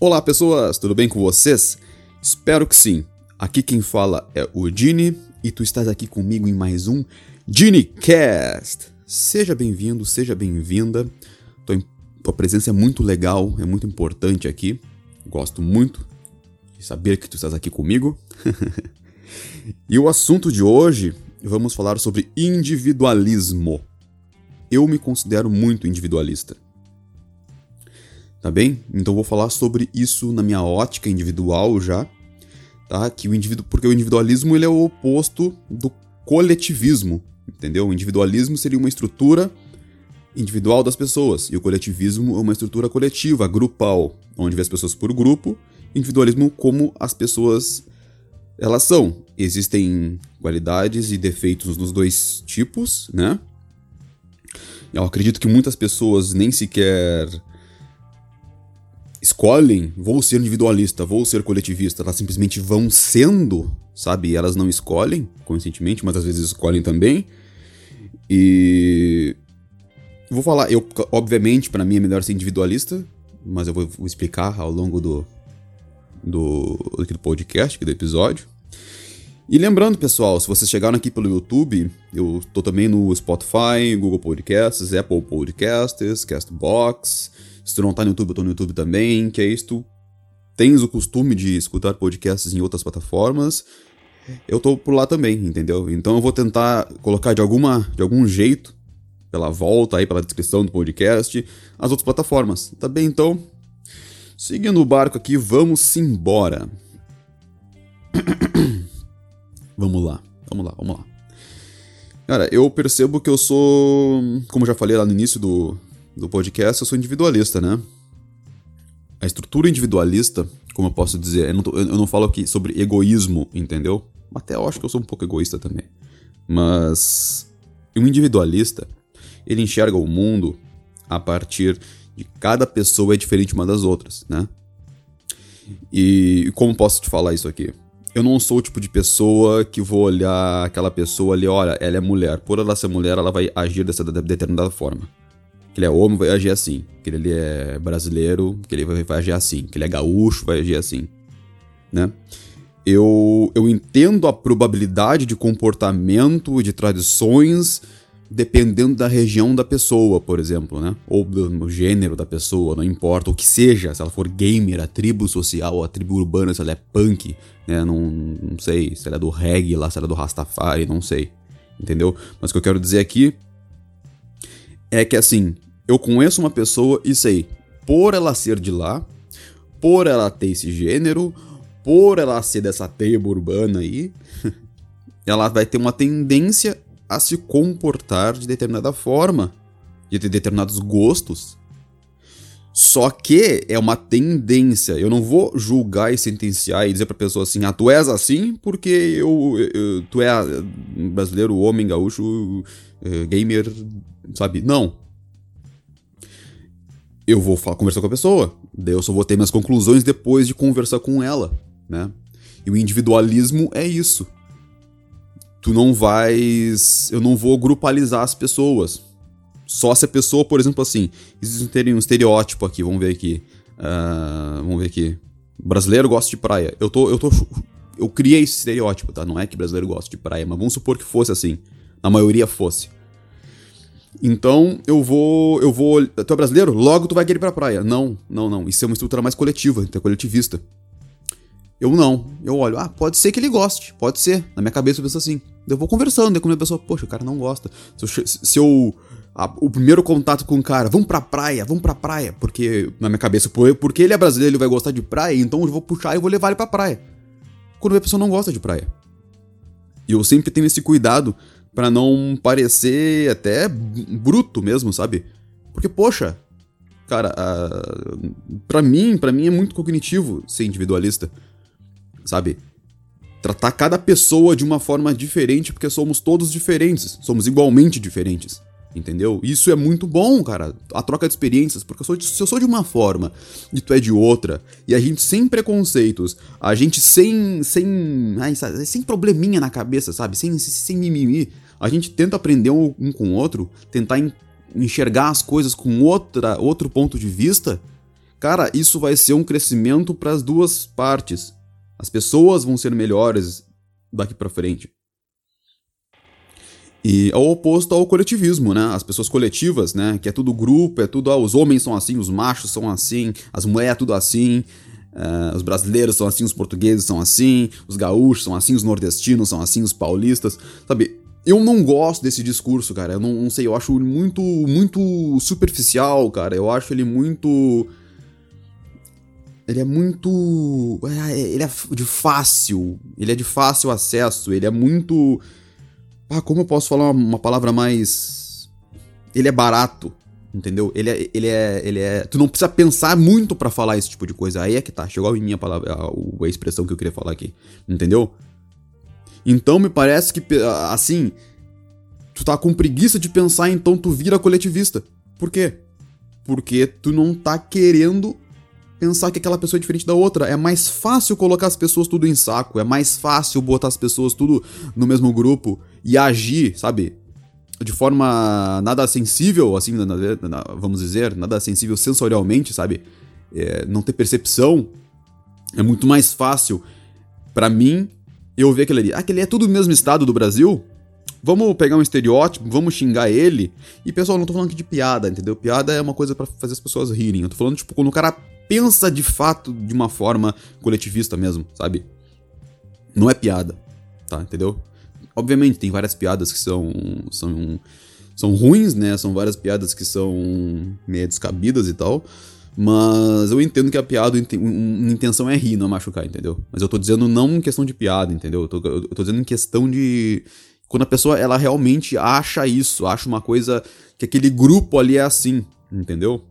Olá pessoas, tudo bem com vocês? Espero que sim. Aqui quem fala é o Dini e tu estás aqui comigo em mais um DiniCast. Seja bem-vindo, seja bem-vinda. Tua presença é muito legal, é muito importante aqui. Gosto muito de saber que tu estás aqui comigo. e o assunto de hoje, vamos falar sobre individualismo. Eu me considero muito individualista tá bem? Então vou falar sobre isso na minha ótica individual já, tá? Que o indivíduo, porque o individualismo ele é o oposto do coletivismo, entendeu? O individualismo seria uma estrutura individual das pessoas e o coletivismo é uma estrutura coletiva, grupal, onde vê as pessoas por grupo, individualismo como as pessoas elas são. Existem qualidades e defeitos nos dois tipos, né? Eu acredito que muitas pessoas nem sequer escolhem, vou ser individualista, vou ser coletivista, elas simplesmente vão sendo, sabe? Elas não escolhem conscientemente, mas às vezes escolhem também. E vou falar, eu obviamente para mim é melhor ser individualista, mas eu vou, vou explicar ao longo do do do podcast, do episódio. E lembrando, pessoal, se vocês chegaram aqui pelo YouTube, eu tô também no Spotify, Google Podcasts, Apple Podcasts, Castbox, se tu não tá no YouTube, eu tô no YouTube também, que é isso, tens o costume de escutar podcasts em outras plataformas, eu tô por lá também, entendeu? Então eu vou tentar colocar de alguma de algum jeito pela volta aí pela descrição do podcast as outras plataformas. Tá bem então? Seguindo o barco aqui, vamos embora. vamos lá. Vamos lá, vamos lá. Cara, eu percebo que eu sou, como já falei lá no início do, do podcast, eu sou individualista, né? A estrutura individualista, como eu posso dizer, eu não, tô, eu não falo aqui sobre egoísmo, entendeu? Até eu acho que eu sou um pouco egoísta também. Mas um individualista, ele enxerga o mundo a partir de cada pessoa é diferente uma das outras, né? E como posso te falar isso aqui? Eu não sou o tipo de pessoa que vou olhar aquela pessoa ali, olha, ela é mulher. Por ela ser mulher, ela vai agir dessa determinada forma que ele é homem, vai agir assim. Que ele é brasileiro, que ele vai agir assim. Que ele é gaúcho, vai agir assim. Né? Eu, eu entendo a probabilidade de comportamento, de tradições, dependendo da região da pessoa, por exemplo, né? Ou do gênero da pessoa, não importa o que seja. Se ela for gamer, a tribo social, a tribo urbana, se ela é punk, né? Não, não sei, se ela é do reggae lá, se ela é do Rastafari, não sei. Entendeu? Mas o que eu quero dizer aqui é que assim, eu conheço uma pessoa e sei, por ela ser de lá, por ela ter esse gênero, por ela ser dessa tribo urbana aí, ela vai ter uma tendência a se comportar de determinada forma, de ter determinados gostos. Só que é uma tendência. Eu não vou julgar e sentenciar e dizer pra pessoa assim: ah, tu és assim porque eu, eu tu é brasileiro, homem, gaúcho, eh, gamer, sabe? Não eu vou falar, conversar com a pessoa. Daí eu só vou ter minhas conclusões depois de conversar com ela, né? E o individualismo é isso. Tu não vais. Eu não vou grupalizar as pessoas. Só se a pessoa, por exemplo, assim. Existe um estereótipo aqui, vamos ver aqui. Uh, vamos ver aqui. Brasileiro gosta de praia. Eu tô. Eu tô. Eu criei esse estereótipo, tá? Não é que brasileiro gosta de praia, mas vamos supor que fosse assim. Na maioria fosse. Então eu vou. Eu vou. Tu é brasileiro? Logo tu vai querer ir pra praia. Não, não, não. Isso é uma estrutura mais coletiva, então é coletivista. Eu não. Eu olho, ah, pode ser que ele goste, pode ser. Na minha cabeça eu penso assim. Eu vou conversando, daí quando a pessoa, poxa, o cara não gosta. Se eu. Se eu a, o primeiro contato com o cara, vamos pra praia, vamos pra praia. Porque, na minha cabeça, porque ele é brasileiro, ele vai gostar de praia, então eu vou puxar e vou levar ele pra praia. Quando a pessoa não gosta de praia. E eu sempre tenho esse cuidado para não parecer até bruto mesmo, sabe? Porque, poxa, cara, uh, para mim, para mim é muito cognitivo ser individualista, sabe? Tratar cada pessoa de uma forma diferente, porque somos todos diferentes, somos igualmente diferentes. Entendeu? Isso é muito bom, cara. A troca de experiências, porque eu sou de, se eu sou de uma forma e tu é de outra, e a gente sem preconceitos, a gente sem. sem. Ai, sabe, sem probleminha na cabeça, sabe? Sem, sem mimimi a gente tenta aprender um, um com o outro, tentar enxergar as coisas com outra, outro ponto de vista, cara, isso vai ser um crescimento para as duas partes. As pessoas vão ser melhores daqui para frente. E ao oposto ao coletivismo, né? As pessoas coletivas, né? Que é tudo grupo, é tudo. Ah, os homens são assim, os machos são assim, as mulheres é tudo assim, uh, os brasileiros são assim, os portugueses são assim, os gaúchos são assim, os nordestinos são assim, os paulistas. Sabe? Eu não gosto desse discurso, cara. Eu não, não sei, eu acho ele muito, muito superficial, cara. Eu acho ele muito. Ele é muito. É, ele é de fácil. Ele é de fácil acesso. Ele é muito ah, como eu posso falar uma, palavra mais. Ele é barato, entendeu? Ele é, ele é, ele é. Tu não precisa pensar muito para falar esse tipo de coisa. Aí é que tá. Chegou em minha palavra, a, a expressão que eu queria falar aqui, entendeu? Então me parece que assim, tu tá com preguiça de pensar, então tu vira coletivista. Por quê? Porque tu não tá querendo pensar que aquela pessoa é diferente da outra. É mais fácil colocar as pessoas tudo em saco, é mais fácil botar as pessoas tudo no mesmo grupo e agir, sabe? De forma nada sensível, assim, vamos dizer, nada sensível sensorialmente, sabe? É, não ter percepção. É muito mais fácil para mim eu ver aquele ali. Ah, aquele é tudo no mesmo estado do Brasil? Vamos pegar um estereótipo, vamos xingar ele. E pessoal, não tô falando aqui de piada, entendeu? Piada é uma coisa para fazer as pessoas rirem. Eu tô falando, tipo, quando o cara pensa de fato de uma forma coletivista mesmo, sabe? Não é piada, tá? Entendeu? Obviamente, tem várias piadas que são, são, são ruins, né? São várias piadas que são meio descabidas e tal. Mas eu entendo que a piada, a intenção é rir, não machucar, entendeu? Mas eu tô dizendo não em questão de piada, entendeu? Eu tô, eu tô dizendo em questão de. Quando a pessoa ela realmente acha isso, acha uma coisa que aquele grupo ali é assim, entendeu?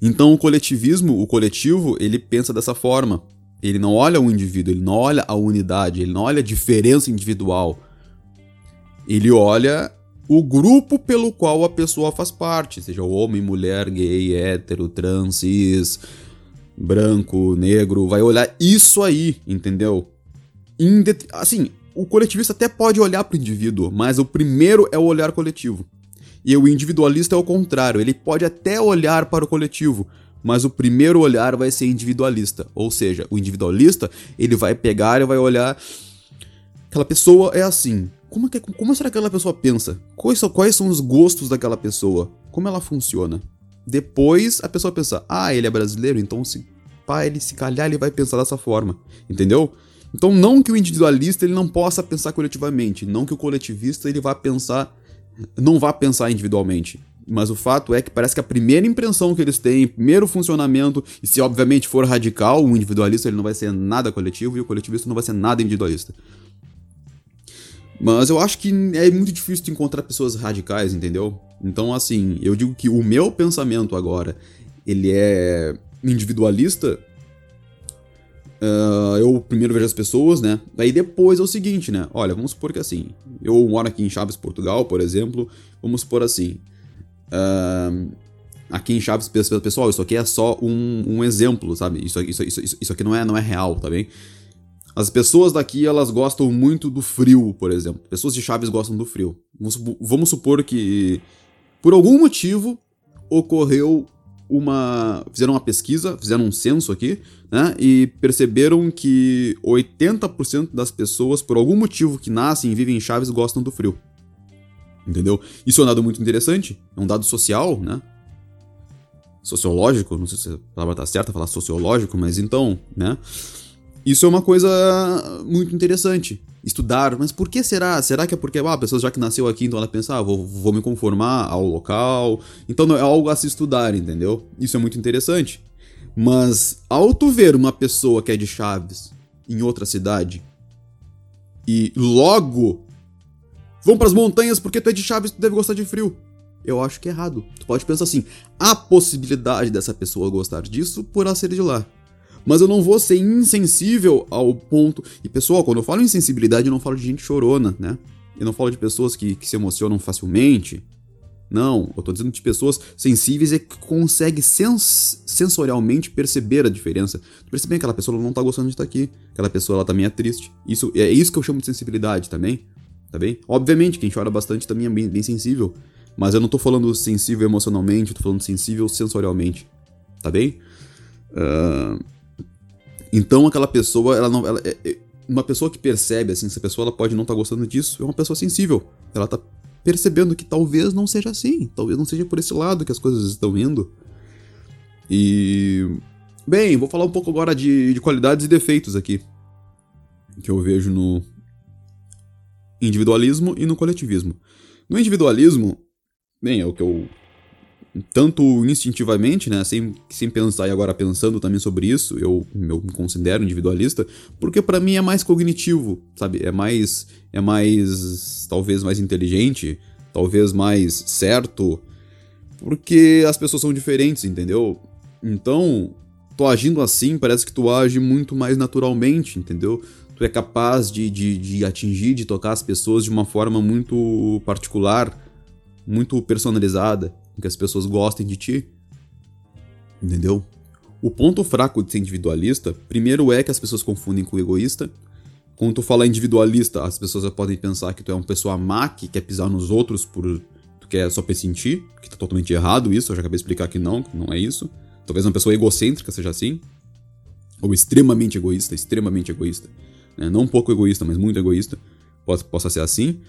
Então o coletivismo, o coletivo, ele pensa dessa forma. Ele não olha o indivíduo, ele não olha a unidade, ele não olha a diferença individual. Ele olha o grupo pelo qual a pessoa faz parte, seja homem, mulher, gay, hétero, trans, cis, branco, negro, vai olhar isso aí, entendeu? Assim, o coletivista até pode olhar para o indivíduo, mas o primeiro é o olhar coletivo. E o individualista é o contrário, ele pode até olhar para o coletivo, mas o primeiro olhar vai ser individualista. Ou seja, o individualista, ele vai pegar e vai olhar aquela pessoa é assim. Como, é que, como será que aquela pessoa pensa? Quais são, quais são os gostos daquela pessoa? Como ela funciona? Depois a pessoa pensa, ah, ele é brasileiro, então se pá, ele se calhar ele vai pensar dessa forma, entendeu? Então não que o individualista ele não possa pensar coletivamente, não que o coletivista ele vá pensar não vá pensar individualmente. Mas o fato é que parece que a primeira impressão que eles têm, primeiro funcionamento, e se obviamente for radical, o individualista ele não vai ser nada coletivo e o coletivista não vai ser nada individualista. Mas eu acho que é muito difícil de encontrar pessoas radicais, entendeu? Então, assim, eu digo que o meu pensamento agora, ele é individualista Uh, eu primeiro vejo as pessoas, né? Daí depois é o seguinte, né? Olha, vamos supor que assim, eu moro aqui em Chaves, Portugal, por exemplo. Vamos supor assim. Uh, aqui em Chaves, pessoal, isso aqui é só um, um exemplo, sabe? Isso, isso, isso, isso aqui não é, não é real, tá bem? As pessoas daqui, elas gostam muito do frio, por exemplo. Pessoas de Chaves gostam do frio. Vamos, vamos supor que, por algum motivo, ocorreu uma. fizeram uma pesquisa, fizeram um censo aqui, né? E perceberam que 80% das pessoas, por algum motivo que nascem e vivem em Chaves, gostam do frio. Entendeu? Isso é um dado muito interessante, é um dado social, né? Sociológico, não sei se a palavra tá certa falar sociológico, mas então, né? Isso é uma coisa muito interessante. Estudar, mas por que será? Será que é porque ah, a pessoa já que nasceu aqui, então ela pensa, ah, vou, vou me conformar ao local. Então não é algo a se estudar, entendeu? Isso é muito interessante. Mas ao tu ver uma pessoa que é de Chaves em outra cidade e logo vão para as montanhas porque tu é de Chaves, tu deve gostar de frio. Eu acho que é errado. Tu pode pensar assim: a possibilidade dessa pessoa gostar disso por ela ser de lá mas eu não vou ser insensível ao ponto. E pessoal, quando eu falo insensibilidade, eu não falo de gente chorona, né? Eu não falo de pessoas que, que se emocionam facilmente. Não, eu tô dizendo de pessoas sensíveis e que conseguem sens sensorialmente perceber a diferença. Perceber que aquela pessoa não tá gostando de estar aqui, aquela pessoa ela também é triste. Isso é isso que eu chamo de sensibilidade também, tá bem? Obviamente, quem chora bastante também é bem, bem sensível, mas eu não tô falando sensível emocionalmente, eu tô falando sensível sensorialmente. tá bem? Uh, então aquela pessoa, ela não. Ela, é, é, uma pessoa que percebe, assim, essa pessoa ela pode não estar tá gostando disso, é uma pessoa sensível. Ela tá percebendo que talvez não seja assim, talvez não seja por esse lado que as coisas estão indo. E. Bem, vou falar um pouco agora de, de qualidades e defeitos aqui. Que eu vejo no individualismo e no coletivismo. No individualismo, bem, é o que eu tanto instintivamente, né, sem, sem pensar e agora pensando também sobre isso, eu, eu me considero individualista, porque para mim é mais cognitivo, sabe? É mais é mais talvez mais inteligente, talvez mais certo, porque as pessoas são diferentes, entendeu? Então, tu agindo assim, parece que tu age muito mais naturalmente, entendeu? Tu é capaz de, de, de atingir, de tocar as pessoas de uma forma muito particular, muito personalizada que as pessoas gostem de ti. Entendeu? O ponto fraco de ser individualista, primeiro é que as pessoas confundem com egoísta. Quando tu fala individualista, as pessoas podem pensar que tu é uma pessoa má, que quer pisar nos outros por tu quer só pensar que tá totalmente errado isso, eu já acabei de explicar que não, que não é isso. Talvez uma pessoa egocêntrica seja assim. Ou extremamente egoísta, extremamente egoísta. Né? Não um pouco egoísta, mas muito egoísta. Possa ser assim.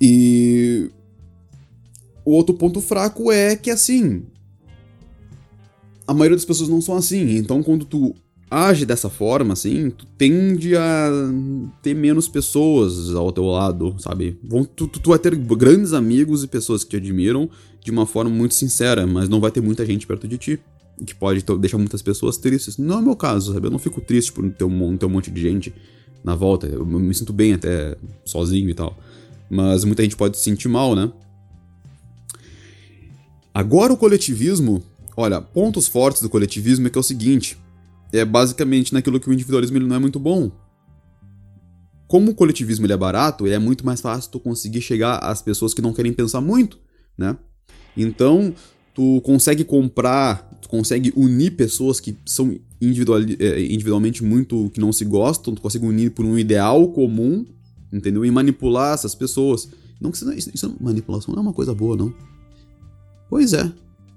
E o outro ponto fraco é que, assim. A maioria das pessoas não são assim. Então, quando tu age dessa forma, assim, tu tende a ter menos pessoas ao teu lado, sabe? Tu, tu, tu vai ter grandes amigos e pessoas que te admiram de uma forma muito sincera, mas não vai ter muita gente perto de ti. Que pode deixar muitas pessoas tristes. Não é o meu caso, sabe? Eu não fico triste por ter um, ter um monte de gente na volta. Eu me sinto bem até sozinho e tal. Mas muita gente pode se sentir mal, né? Agora o coletivismo, olha, pontos fortes do coletivismo é que é o seguinte, é basicamente naquilo que o individualismo ele não é muito bom. Como o coletivismo ele é barato, ele é muito mais fácil tu conseguir chegar às pessoas que não querem pensar muito, né? Então, tu consegue comprar, tu consegue unir pessoas que são individual, é, individualmente muito que não se gostam, tu consegue unir por um ideal comum, entendeu? E manipular essas pessoas. Não isso, isso manipulação não é uma coisa boa, não. Pois é.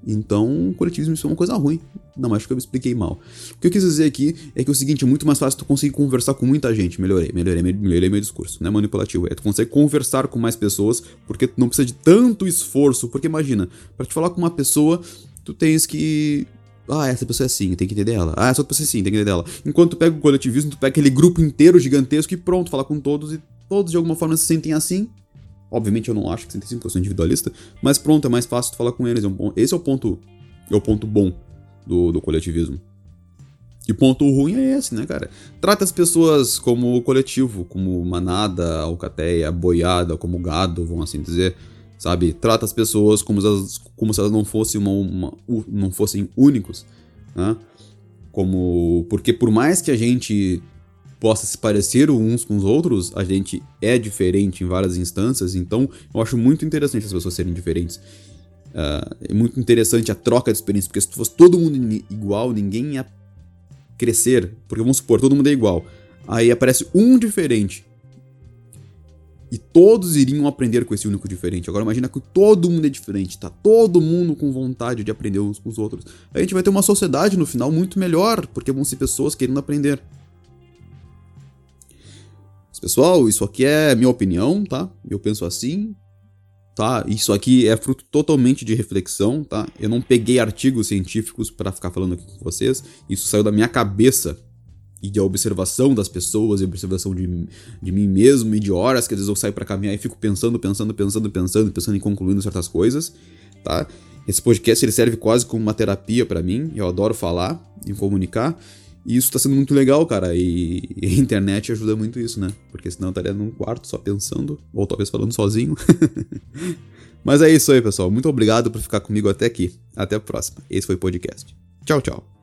Então, coletivismo isso é uma coisa ruim. Não, acho que eu me expliquei mal. O que eu quis dizer aqui é que é o seguinte, é muito mais fácil tu conseguir conversar com muita gente. Melhorei, melhorei, melhorei meu discurso. Não é manipulativo, é tu consegue conversar com mais pessoas porque tu não precisa de tanto esforço. Porque imagina, para te falar com uma pessoa, tu tens que ah, essa pessoa é assim, tem que entender ela. Ah, essa outra pessoa é assim, tem que entender ela. Enquanto tu pega o coletivismo, tu pega aquele grupo inteiro gigantesco e pronto, fala com todos e todos de alguma forma se sentem assim Obviamente eu não acho que 105 porque eu sou individualista, mas pronto, é mais fácil tu falar com eles. É um esse é o ponto, é o ponto bom do, do coletivismo. E ponto ruim é esse, né, cara? Trata as pessoas como coletivo, como manada, alcateia, boiada, como gado, vamos assim dizer, sabe? Trata as pessoas como se elas, como se elas não fossem uma, uma, não fossem únicos, né? Como porque por mais que a gente possa se parecer uns com os outros, a gente é diferente em várias instâncias, então eu acho muito interessante as pessoas serem diferentes. Uh, é muito interessante a troca de experiência, porque se fosse todo mundo igual, ninguém ia crescer. Porque vamos supor, todo mundo é igual. Aí aparece um diferente. E todos iriam aprender com esse único diferente. Agora imagina que todo mundo é diferente, tá todo mundo com vontade de aprender uns com os outros. A gente vai ter uma sociedade no final muito melhor, porque vão ser pessoas querendo aprender. Pessoal, isso aqui é minha opinião, tá? Eu penso assim, tá? Isso aqui é fruto totalmente de reflexão, tá? Eu não peguei artigos científicos para ficar falando aqui com vocês. Isso saiu da minha cabeça e de observação das pessoas, e observação de, de mim mesmo e de horas que às vezes eu saio para caminhar e fico pensando, pensando, pensando, pensando, pensando em concluindo certas coisas, tá? Esse podcast ele serve quase como uma terapia para mim. Eu adoro falar e comunicar. E isso tá sendo muito legal, cara. E, a internet ajuda muito isso, né? Porque senão eu estaria num quarto só pensando, ou talvez falando sozinho. Mas é isso aí, pessoal. Muito obrigado por ficar comigo até aqui. Até a próxima. Esse foi o podcast. Tchau, tchau.